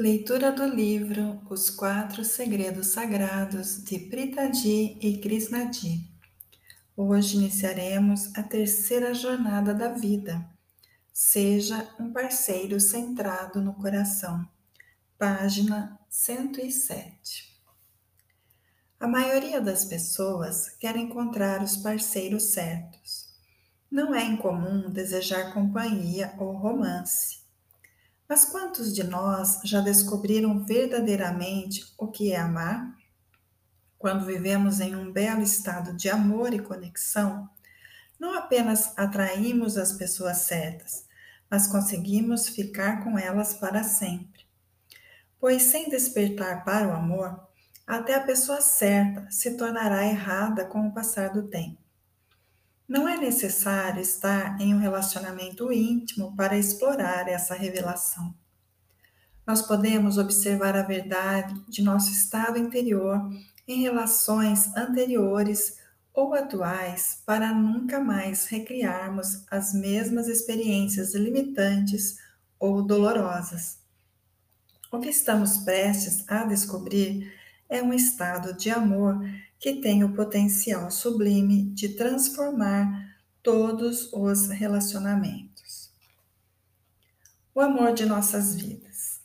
Leitura do livro Os Quatro Segredos Sagrados de Pritaji e Krishnadi. Hoje iniciaremos a terceira jornada da vida. Seja um parceiro centrado no coração. Página 107. A maioria das pessoas quer encontrar os parceiros certos. Não é incomum desejar companhia ou romance mas quantos de nós já descobriram verdadeiramente o que é amar? Quando vivemos em um belo estado de amor e conexão, não apenas atraímos as pessoas certas, mas conseguimos ficar com elas para sempre. Pois sem despertar para o amor, até a pessoa certa se tornará errada com o passar do tempo. Não é necessário estar em um relacionamento íntimo para explorar essa revelação. Nós podemos observar a verdade de nosso estado interior em relações anteriores ou atuais para nunca mais recriarmos as mesmas experiências limitantes ou dolorosas. O que estamos prestes a descobrir é um estado de amor que tem o potencial sublime de transformar todos os relacionamentos. O amor de nossas vidas.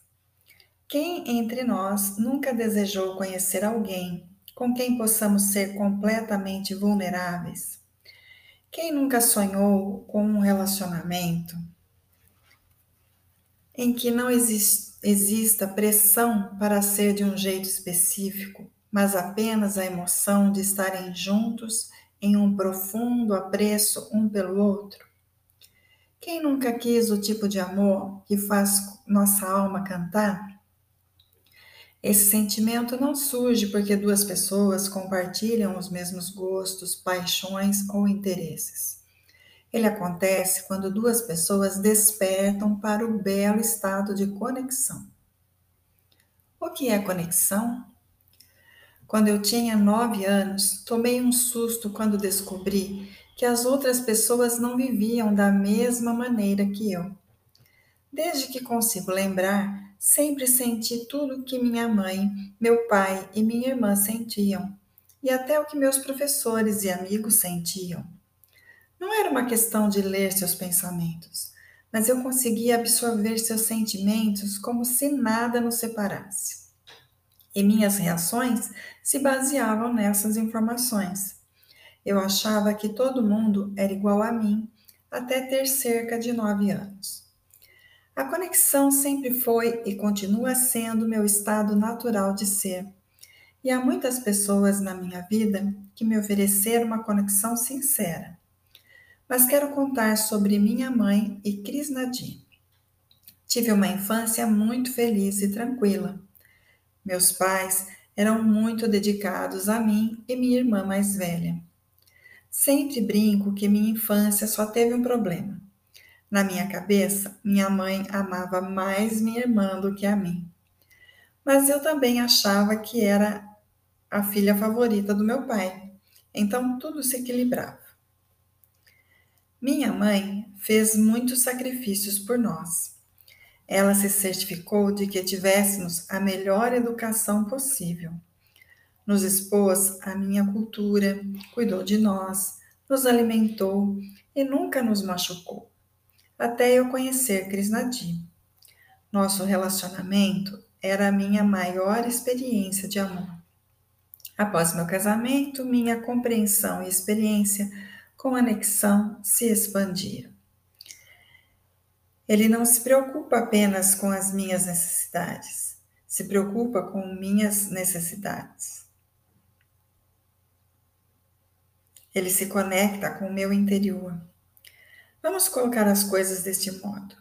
Quem entre nós nunca desejou conhecer alguém com quem possamos ser completamente vulneráveis? Quem nunca sonhou com um relacionamento em que não exista pressão para ser de um jeito específico, mas apenas a emoção de estarem juntos em um profundo apreço um pelo outro? Quem nunca quis o tipo de amor que faz nossa alma cantar? Esse sentimento não surge porque duas pessoas compartilham os mesmos gostos, paixões ou interesses. Ele acontece quando duas pessoas despertam para o belo estado de conexão. O que é conexão? Quando eu tinha nove anos, tomei um susto quando descobri que as outras pessoas não viviam da mesma maneira que eu. Desde que consigo lembrar, sempre senti tudo o que minha mãe, meu pai e minha irmã sentiam, e até o que meus professores e amigos sentiam. Não era uma questão de ler seus pensamentos, mas eu conseguia absorver seus sentimentos como se nada nos separasse e minhas reações se baseavam nessas informações. Eu achava que todo mundo era igual a mim até ter cerca de nove anos. A conexão sempre foi e continua sendo meu estado natural de ser. E há muitas pessoas na minha vida que me ofereceram uma conexão sincera. Mas quero contar sobre minha mãe e Cris Nadim. Tive uma infância muito feliz e tranquila. Meus pais eram muito dedicados a mim e minha irmã mais velha. Sempre brinco que minha infância só teve um problema. Na minha cabeça, minha mãe amava mais minha irmã do que a mim. Mas eu também achava que era a filha favorita do meu pai, então tudo se equilibrava. Minha mãe fez muitos sacrifícios por nós. Ela se certificou de que tivéssemos a melhor educação possível. Nos expôs à minha cultura, cuidou de nós, nos alimentou e nunca nos machucou, até eu conhecer Krishnadi. Nosso relacionamento era a minha maior experiência de amor. Após meu casamento, minha compreensão e experiência com anexão se expandiram. Ele não se preocupa apenas com as minhas necessidades, se preocupa com minhas necessidades. Ele se conecta com o meu interior. Vamos colocar as coisas deste modo.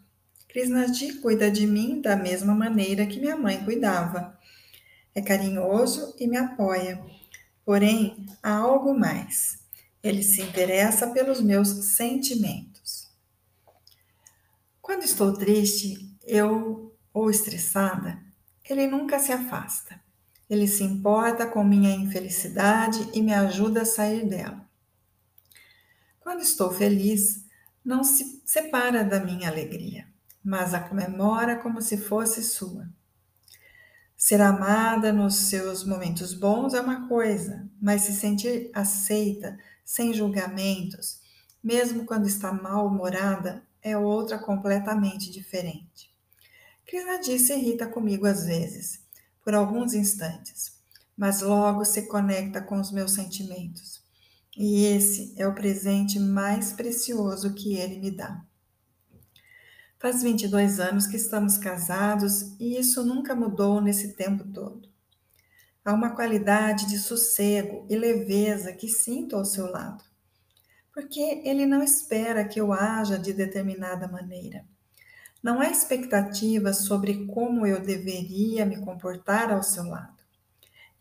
Krishnadi cuida de mim da mesma maneira que minha mãe cuidava. É carinhoso e me apoia. Porém, há algo mais. Ele se interessa pelos meus sentimentos. Quando estou triste, eu ou estressada, ele nunca se afasta. Ele se importa com minha infelicidade e me ajuda a sair dela. Quando estou feliz, não se separa da minha alegria, mas a comemora como se fosse sua. Ser amada nos seus momentos bons é uma coisa, mas se sentir aceita, sem julgamentos, mesmo quando está mal-humorada, é outra completamente diferente. Krishna se irrita comigo às vezes, por alguns instantes, mas logo se conecta com os meus sentimentos. E esse é o presente mais precioso que ele me dá. Faz 22 anos que estamos casados e isso nunca mudou nesse tempo todo. Há uma qualidade de sossego e leveza que sinto ao seu lado, porque ele não espera que eu haja de determinada maneira. Não há expectativa sobre como eu deveria me comportar ao seu lado.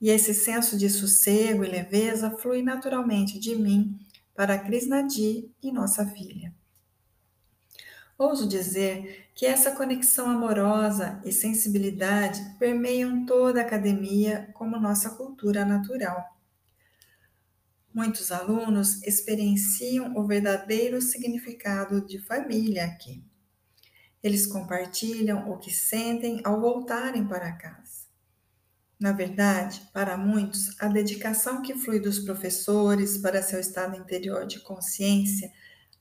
E esse senso de sossego e leveza flui naturalmente de mim para Krishnadi e nossa filha. Ouso dizer que essa conexão amorosa e sensibilidade permeiam toda a academia como nossa cultura natural. Muitos alunos experienciam o verdadeiro significado de família aqui. Eles compartilham o que sentem ao voltarem para casa. Na verdade, para muitos, a dedicação que flui dos professores para seu estado interior de consciência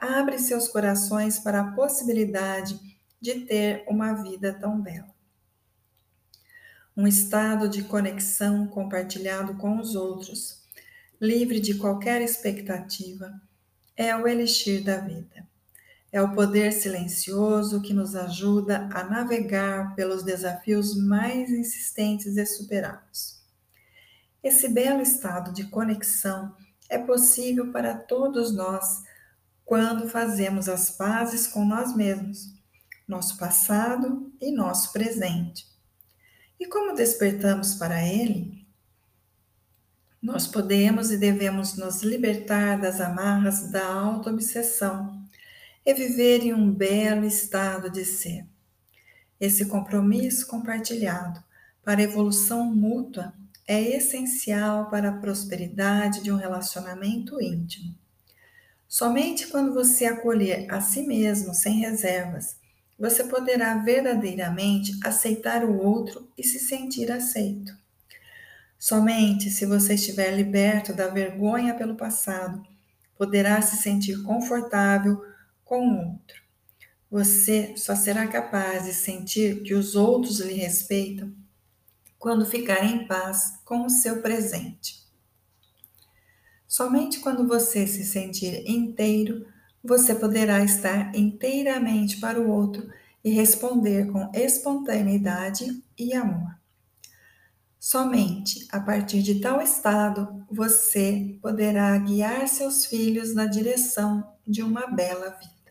abre seus corações para a possibilidade de ter uma vida tão bela. Um estado de conexão compartilhado com os outros, livre de qualquer expectativa, é o elixir da vida. É o poder silencioso que nos ajuda a navegar pelos desafios mais insistentes e superados. Esse belo estado de conexão é possível para todos nós quando fazemos as pazes com nós mesmos, nosso passado e nosso presente. E como despertamos para ele? Nós podemos e devemos nos libertar das amarras da auto-obsessão e viver em um belo estado de ser. Esse compromisso compartilhado para a evolução mútua é essencial para a prosperidade de um relacionamento íntimo. Somente quando você acolher a si mesmo sem reservas, você poderá verdadeiramente aceitar o outro e se sentir aceito. Somente se você estiver liberto da vergonha pelo passado, poderá se sentir confortável com o outro. Você só será capaz de sentir que os outros lhe respeitam quando ficar em paz com o seu presente. Somente quando você se sentir inteiro, você poderá estar inteiramente para o outro e responder com espontaneidade e amor. Somente a partir de tal estado você poderá guiar seus filhos na direção de uma bela vida.